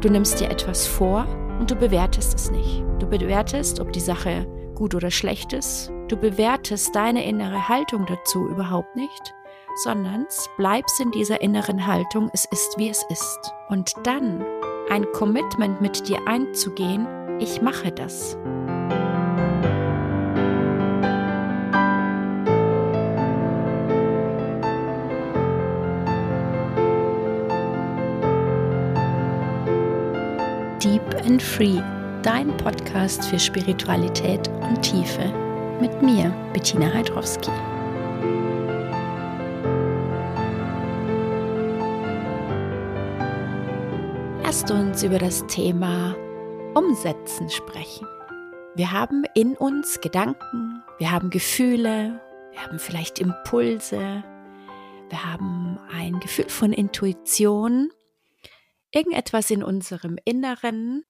Du nimmst dir etwas vor und du bewertest es nicht. Du bewertest, ob die Sache gut oder schlecht ist. Du bewertest deine innere Haltung dazu überhaupt nicht, sondern bleibst in dieser inneren Haltung, es ist wie es ist. Und dann ein Commitment mit dir einzugehen, ich mache das. Deep and Free, dein Podcast für Spiritualität und Tiefe. Mit mir, Bettina Heidrowski. Lasst uns über das Thema Umsetzen sprechen. Wir haben in uns Gedanken, wir haben Gefühle, wir haben vielleicht Impulse, wir haben ein Gefühl von Intuition. Irgendetwas in unserem Inneren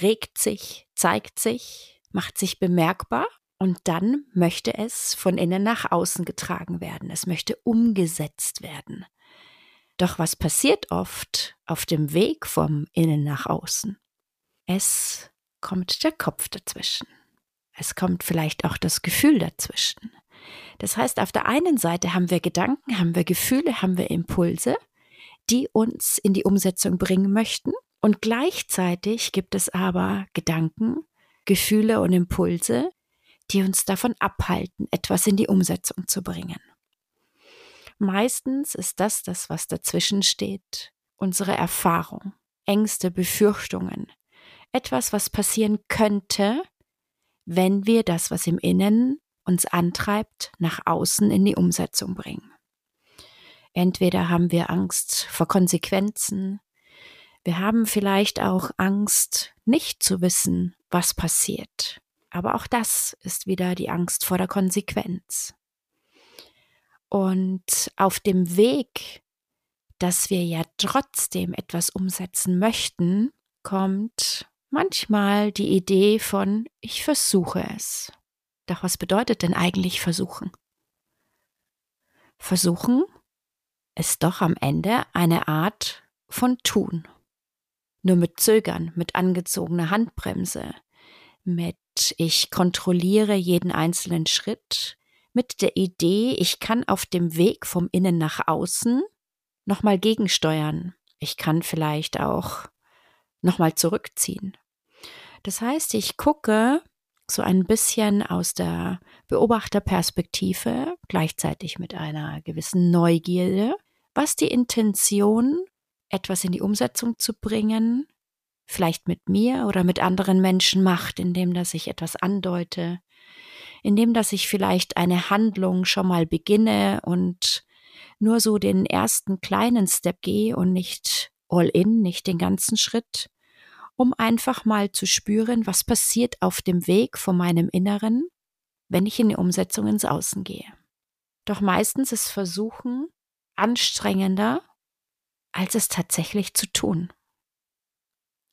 regt sich, zeigt sich, macht sich bemerkbar und dann möchte es von innen nach außen getragen werden. Es möchte umgesetzt werden. Doch was passiert oft auf dem Weg vom Innen nach außen? Es kommt der Kopf dazwischen. Es kommt vielleicht auch das Gefühl dazwischen. Das heißt, auf der einen Seite haben wir Gedanken, haben wir Gefühle, haben wir Impulse, die uns in die Umsetzung bringen möchten. Und gleichzeitig gibt es aber Gedanken, Gefühle und Impulse, die uns davon abhalten, etwas in die Umsetzung zu bringen. Meistens ist das das, was dazwischen steht, unsere Erfahrung, Ängste, Befürchtungen, etwas, was passieren könnte, wenn wir das, was im Innen uns antreibt, nach außen in die Umsetzung bringen. Entweder haben wir Angst vor Konsequenzen, wir haben vielleicht auch Angst, nicht zu wissen, was passiert. Aber auch das ist wieder die Angst vor der Konsequenz. Und auf dem Weg, dass wir ja trotzdem etwas umsetzen möchten, kommt manchmal die Idee von, ich versuche es. Doch was bedeutet denn eigentlich versuchen? Versuchen ist doch am Ende eine Art von tun. Nur mit Zögern, mit angezogener Handbremse, mit ich kontrolliere jeden einzelnen Schritt, mit der Idee, ich kann auf dem Weg vom Innen nach außen nochmal gegensteuern. Ich kann vielleicht auch nochmal zurückziehen. Das heißt, ich gucke so ein bisschen aus der Beobachterperspektive, gleichzeitig mit einer gewissen Neugierde, was die Intention, etwas in die Umsetzung zu bringen, vielleicht mit mir oder mit anderen Menschen macht, indem dass ich etwas andeute, indem dass ich vielleicht eine Handlung schon mal beginne und nur so den ersten kleinen Step gehe und nicht all in, nicht den ganzen Schritt, um einfach mal zu spüren, was passiert auf dem Weg von meinem Inneren, wenn ich in die Umsetzung ins Außen gehe. Doch meistens ist Versuchen anstrengender, als es tatsächlich zu tun.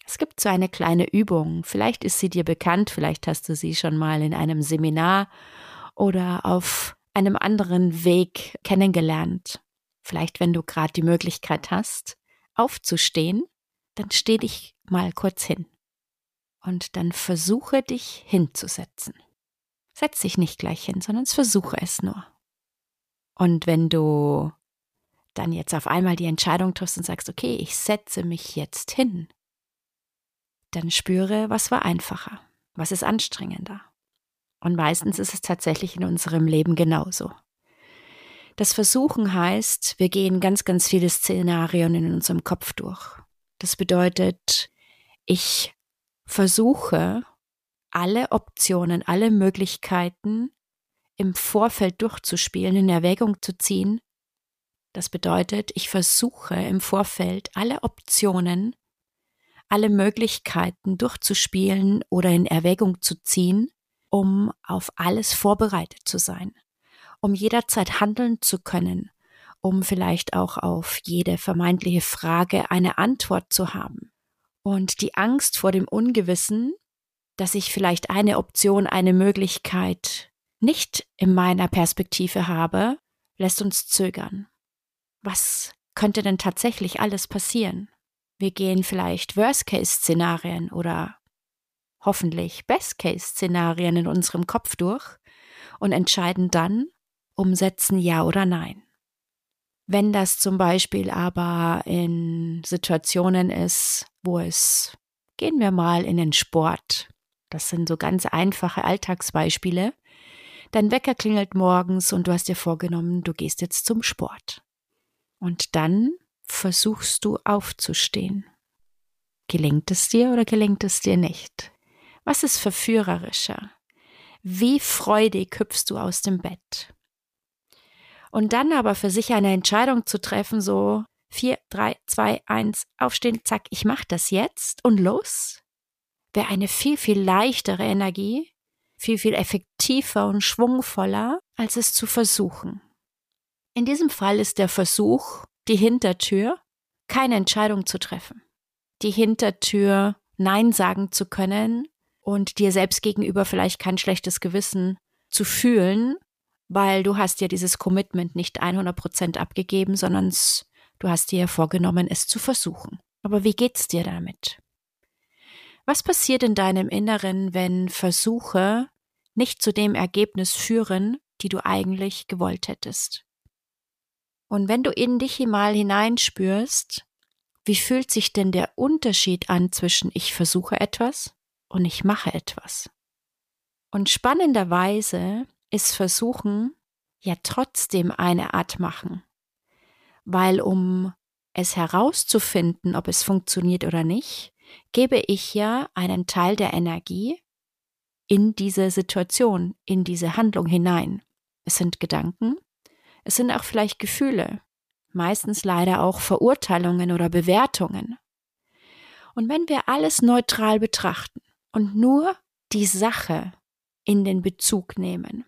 Es gibt so eine kleine Übung, vielleicht ist sie dir bekannt, vielleicht hast du sie schon mal in einem Seminar oder auf einem anderen Weg kennengelernt. Vielleicht, wenn du gerade die Möglichkeit hast, aufzustehen, dann steh dich mal kurz hin und dann versuche dich hinzusetzen. Setz dich nicht gleich hin, sondern versuche es nur. Und wenn du dann jetzt auf einmal die Entscheidung triffst und sagst, okay, ich setze mich jetzt hin, dann spüre, was war einfacher, was ist anstrengender. Und meistens ist es tatsächlich in unserem Leben genauso. Das Versuchen heißt, wir gehen ganz, ganz viele Szenarien in unserem Kopf durch. Das bedeutet, ich versuche, alle Optionen, alle Möglichkeiten im Vorfeld durchzuspielen, in Erwägung zu ziehen. Das bedeutet, ich versuche im Vorfeld alle Optionen alle Möglichkeiten durchzuspielen oder in Erwägung zu ziehen, um auf alles vorbereitet zu sein, um jederzeit handeln zu können, um vielleicht auch auf jede vermeintliche Frage eine Antwort zu haben. Und die Angst vor dem Ungewissen, dass ich vielleicht eine Option, eine Möglichkeit nicht in meiner Perspektive habe, lässt uns zögern. Was könnte denn tatsächlich alles passieren? Wir gehen vielleicht Worst-Case-Szenarien oder hoffentlich Best-Case-Szenarien in unserem Kopf durch und entscheiden dann, umsetzen ja oder nein. Wenn das zum Beispiel aber in Situationen ist, wo es, gehen wir mal in den Sport, das sind so ganz einfache Alltagsbeispiele, dein Wecker klingelt morgens und du hast dir vorgenommen, du gehst jetzt zum Sport. Und dann versuchst du aufzustehen. Gelingt es dir oder gelingt es dir nicht? Was ist verführerischer? Wie freudig hüpfst du aus dem Bett? Und dann aber für sich eine Entscheidung zu treffen, so vier, drei, zwei, eins, aufstehen, zack, ich mach das jetzt und los, wäre eine viel, viel leichtere Energie, viel, viel effektiver und schwungvoller, als es zu versuchen. In diesem Fall ist der Versuch, die Hintertür, keine Entscheidung zu treffen. Die Hintertür, Nein sagen zu können und dir selbst gegenüber vielleicht kein schlechtes Gewissen zu fühlen, weil du hast ja dieses Commitment nicht 100 Prozent abgegeben, sondern du hast dir vorgenommen, es zu versuchen. Aber wie geht's dir damit? Was passiert in deinem Inneren, wenn Versuche nicht zu dem Ergebnis führen, die du eigentlich gewollt hättest? Und wenn du in dich mal hineinspürst, wie fühlt sich denn der Unterschied an zwischen ich versuche etwas und ich mache etwas? Und spannenderweise ist Versuchen ja trotzdem eine Art Machen, weil um es herauszufinden, ob es funktioniert oder nicht, gebe ich ja einen Teil der Energie in diese Situation, in diese Handlung hinein. Es sind Gedanken, es sind auch vielleicht Gefühle, meistens leider auch Verurteilungen oder Bewertungen. Und wenn wir alles neutral betrachten und nur die Sache in den Bezug nehmen,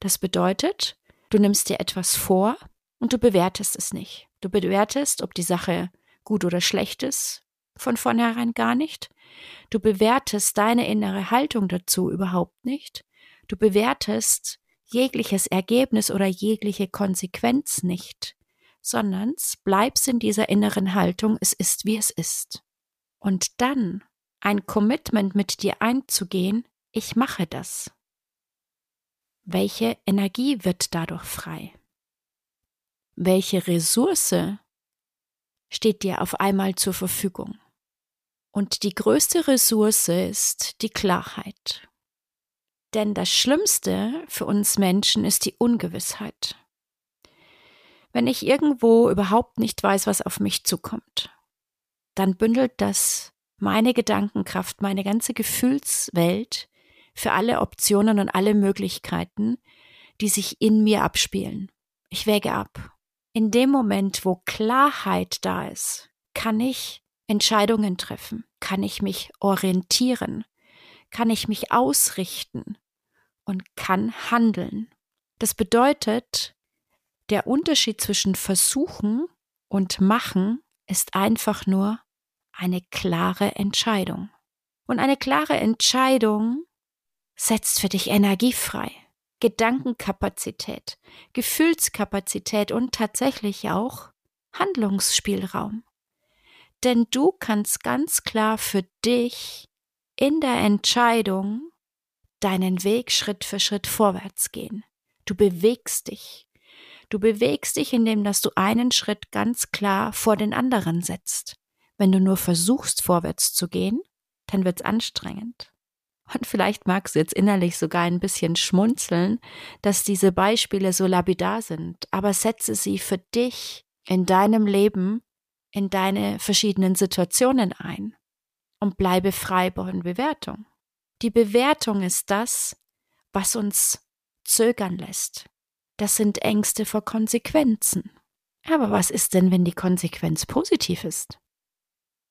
das bedeutet, du nimmst dir etwas vor und du bewertest es nicht. Du bewertest, ob die Sache gut oder schlecht ist, von vornherein gar nicht. Du bewertest deine innere Haltung dazu überhaupt nicht. Du bewertest jegliches Ergebnis oder jegliche Konsequenz nicht, sondern bleibst in dieser inneren Haltung, es ist wie es ist. Und dann ein Commitment mit dir einzugehen, ich mache das. Welche Energie wird dadurch frei? Welche Ressource steht dir auf einmal zur Verfügung? Und die größte Ressource ist die Klarheit. Denn das Schlimmste für uns Menschen ist die Ungewissheit. Wenn ich irgendwo überhaupt nicht weiß, was auf mich zukommt, dann bündelt das meine Gedankenkraft, meine ganze Gefühlswelt für alle Optionen und alle Möglichkeiten, die sich in mir abspielen. Ich wäge ab. In dem Moment, wo Klarheit da ist, kann ich Entscheidungen treffen, kann ich mich orientieren, kann ich mich ausrichten und kann handeln. Das bedeutet, der Unterschied zwischen versuchen und machen ist einfach nur eine klare Entscheidung. Und eine klare Entscheidung setzt für dich Energie frei, Gedankenkapazität, Gefühlskapazität und tatsächlich auch Handlungsspielraum. Denn du kannst ganz klar für dich in der Entscheidung deinen Weg Schritt für Schritt vorwärts gehen. Du bewegst dich. Du bewegst dich, indem dass du einen Schritt ganz klar vor den anderen setzt. Wenn du nur versuchst, vorwärts zu gehen, dann wird's anstrengend. Und vielleicht magst du jetzt innerlich sogar ein bisschen schmunzeln, dass diese Beispiele so lapidar sind, aber setze sie für dich in deinem Leben, in deine verschiedenen Situationen ein und bleibe frei von Bewertung. Die Bewertung ist das, was uns zögern lässt. Das sind Ängste vor Konsequenzen. Aber was ist denn, wenn die Konsequenz positiv ist?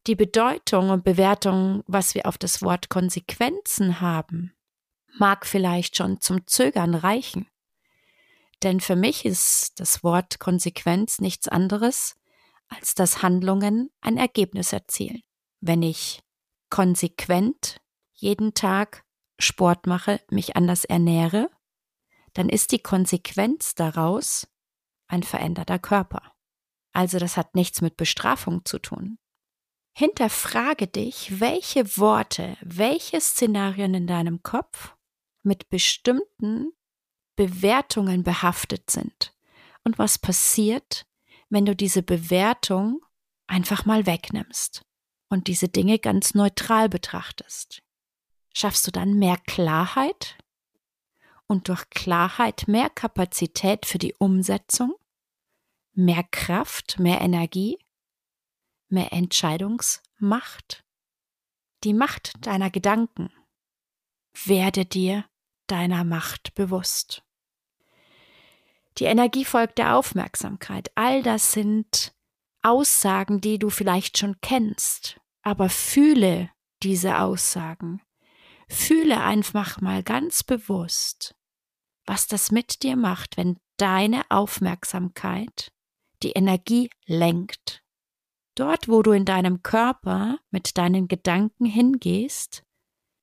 Die Bedeutung und Bewertung, was wir auf das Wort Konsequenzen haben, mag vielleicht schon zum Zögern reichen. Denn für mich ist das Wort Konsequenz nichts anderes, als dass Handlungen ein Ergebnis erzielen. Wenn ich konsequent jeden Tag Sport mache, mich anders ernähre, dann ist die Konsequenz daraus ein veränderter Körper. Also das hat nichts mit Bestrafung zu tun. Hinterfrage dich, welche Worte, welche Szenarien in deinem Kopf mit bestimmten Bewertungen behaftet sind. Und was passiert, wenn du diese Bewertung einfach mal wegnimmst und diese Dinge ganz neutral betrachtest. Schaffst du dann mehr Klarheit? Und durch Klarheit mehr Kapazität für die Umsetzung, mehr Kraft, mehr Energie, mehr Entscheidungsmacht, die Macht deiner Gedanken. Werde dir deiner Macht bewusst. Die Energie folgt der Aufmerksamkeit. All das sind Aussagen, die du vielleicht schon kennst, aber fühle diese Aussagen. Fühle einfach mal ganz bewusst, was das mit dir macht, wenn deine Aufmerksamkeit die Energie lenkt. Dort, wo du in deinem Körper mit deinen Gedanken hingehst,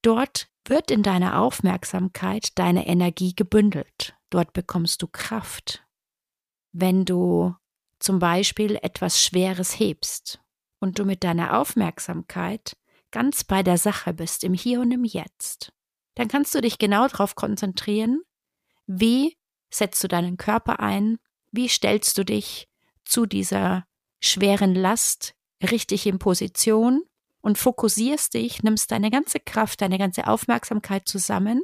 dort wird in deiner Aufmerksamkeit deine Energie gebündelt. Dort bekommst du Kraft. Wenn du zum Beispiel etwas Schweres hebst und du mit deiner Aufmerksamkeit ganz bei der Sache bist, im Hier und im Jetzt, dann kannst du dich genau darauf konzentrieren, wie setzt du deinen Körper ein, wie stellst du dich zu dieser schweren Last richtig in Position und fokussierst dich, nimmst deine ganze Kraft, deine ganze Aufmerksamkeit zusammen,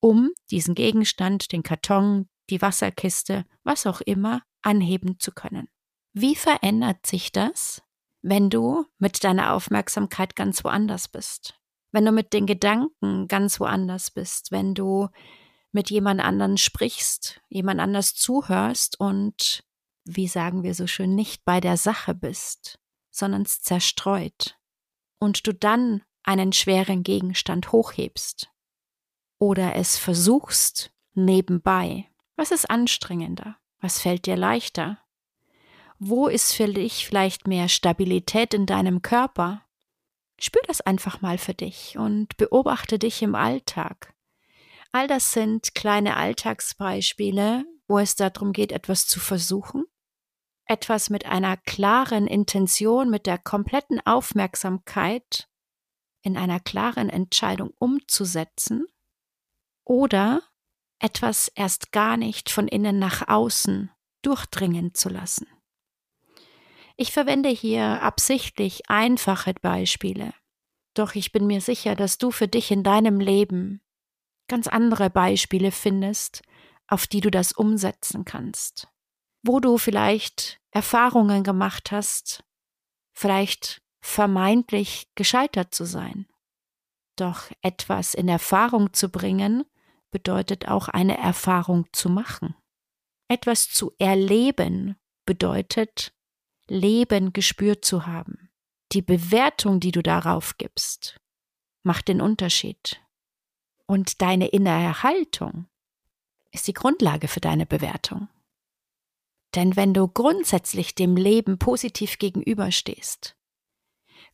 um diesen Gegenstand, den Karton, die Wasserkiste, was auch immer, anheben zu können. Wie verändert sich das, wenn du mit deiner Aufmerksamkeit ganz woanders bist? Wenn du mit den Gedanken ganz woanders bist, wenn du mit jemand anderen sprichst, jemand anders zuhörst und, wie sagen wir so schön, nicht bei der Sache bist, sondern zerstreut und du dann einen schweren Gegenstand hochhebst oder es versuchst nebenbei. Was ist anstrengender? Was fällt dir leichter? Wo ist für dich vielleicht mehr Stabilität in deinem Körper? Spür das einfach mal für dich und beobachte dich im Alltag. All das sind kleine Alltagsbeispiele, wo es darum geht, etwas zu versuchen, etwas mit einer klaren Intention, mit der kompletten Aufmerksamkeit in einer klaren Entscheidung umzusetzen oder etwas erst gar nicht von innen nach außen durchdringen zu lassen. Ich verwende hier absichtlich einfache Beispiele, doch ich bin mir sicher, dass du für dich in deinem Leben ganz andere Beispiele findest, auf die du das umsetzen kannst, wo du vielleicht Erfahrungen gemacht hast, vielleicht vermeintlich gescheitert zu sein. Doch etwas in Erfahrung zu bringen, bedeutet auch eine Erfahrung zu machen. Etwas zu erleben bedeutet, Leben gespürt zu haben. Die Bewertung, die du darauf gibst, macht den Unterschied. Und deine innere Haltung ist die Grundlage für deine Bewertung. Denn wenn du grundsätzlich dem Leben positiv gegenüberstehst,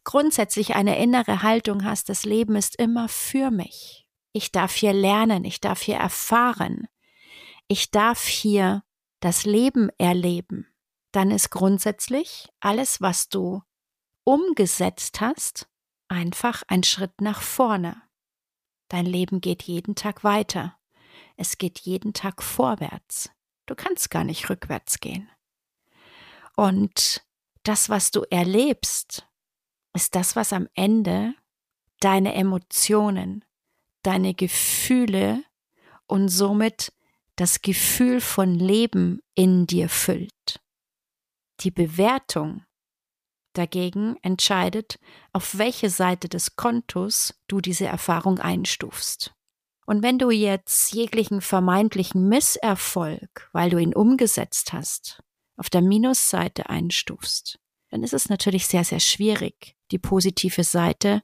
grundsätzlich eine innere Haltung hast, das Leben ist immer für mich, ich darf hier lernen, ich darf hier erfahren, ich darf hier das Leben erleben, dann ist grundsätzlich alles, was du umgesetzt hast, einfach ein Schritt nach vorne. Dein Leben geht jeden Tag weiter. Es geht jeden Tag vorwärts. Du kannst gar nicht rückwärts gehen. Und das, was du erlebst, ist das, was am Ende deine Emotionen, deine Gefühle und somit das Gefühl von Leben in dir füllt. Die Bewertung dagegen entscheidet, auf welche Seite des Kontos du diese Erfahrung einstufst. Und wenn du jetzt jeglichen vermeintlichen Misserfolg, weil du ihn umgesetzt hast, auf der Minusseite einstufst, dann ist es natürlich sehr, sehr schwierig, die positive Seite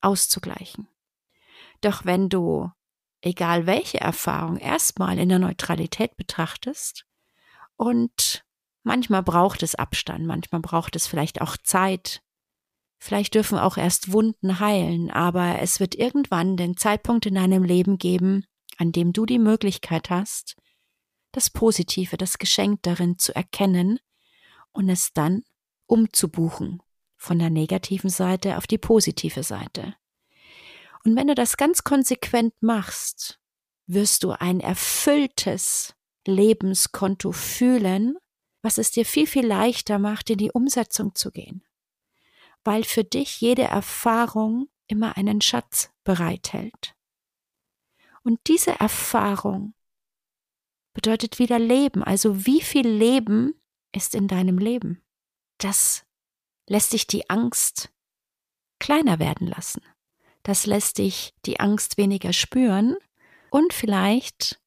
auszugleichen. Doch wenn du, egal welche Erfahrung, erstmal in der Neutralität betrachtest und manchmal braucht es Abstand, manchmal braucht es vielleicht auch Zeit, vielleicht dürfen auch erst Wunden heilen, aber es wird irgendwann den Zeitpunkt in deinem Leben geben, an dem du die Möglichkeit hast, das Positive, das Geschenk darin zu erkennen und es dann umzubuchen, von der negativen Seite auf die positive Seite. Und wenn du das ganz konsequent machst, wirst du ein erfülltes Lebenskonto fühlen, was es dir viel, viel leichter macht, in die Umsetzung zu gehen. Weil für dich jede Erfahrung immer einen Schatz bereithält. Und diese Erfahrung bedeutet wieder Leben. Also wie viel Leben ist in deinem Leben? Das lässt dich die Angst kleiner werden lassen. Das lässt dich die Angst weniger spüren und vielleicht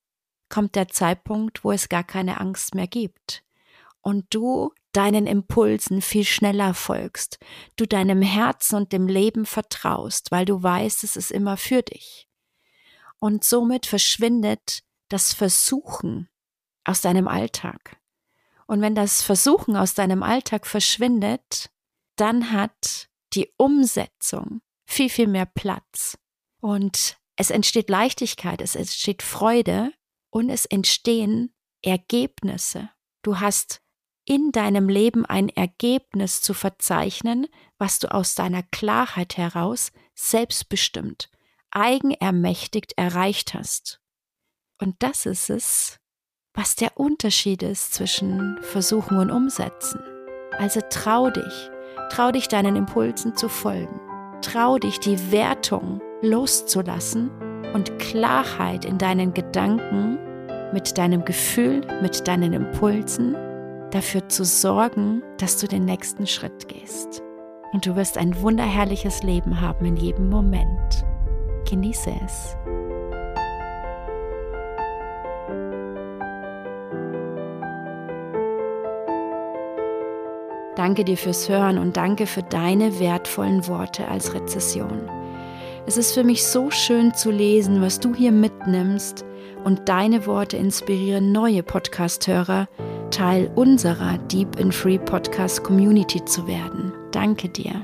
kommt der Zeitpunkt, wo es gar keine Angst mehr gibt und du deinen Impulsen viel schneller folgst, du deinem Herzen und dem Leben vertraust, weil du weißt, es ist immer für dich. Und somit verschwindet das Versuchen aus deinem Alltag. Und wenn das Versuchen aus deinem Alltag verschwindet, dann hat die Umsetzung viel, viel mehr Platz. Und es entsteht Leichtigkeit, es entsteht Freude und es entstehen Ergebnisse. Du hast in deinem Leben ein Ergebnis zu verzeichnen, was du aus deiner Klarheit heraus selbstbestimmt, eigenermächtigt erreicht hast. Und das ist es, was der Unterschied ist zwischen Versuchen und Umsetzen. Also trau dich, trau dich deinen Impulsen zu folgen, trau dich die Wertung loszulassen und Klarheit in deinen Gedanken mit deinem Gefühl, mit deinen Impulsen dafür zu sorgen, dass du den nächsten Schritt gehst. Und du wirst ein wunderherrliches Leben haben in jedem Moment. Genieße es. Danke dir fürs Hören und danke für deine wertvollen Worte als Rezession. Es ist für mich so schön zu lesen, was du hier mitnimmst und deine Worte inspirieren neue Podcast-Hörer, Teil unserer Deep in Free Podcast Community zu werden. Danke dir.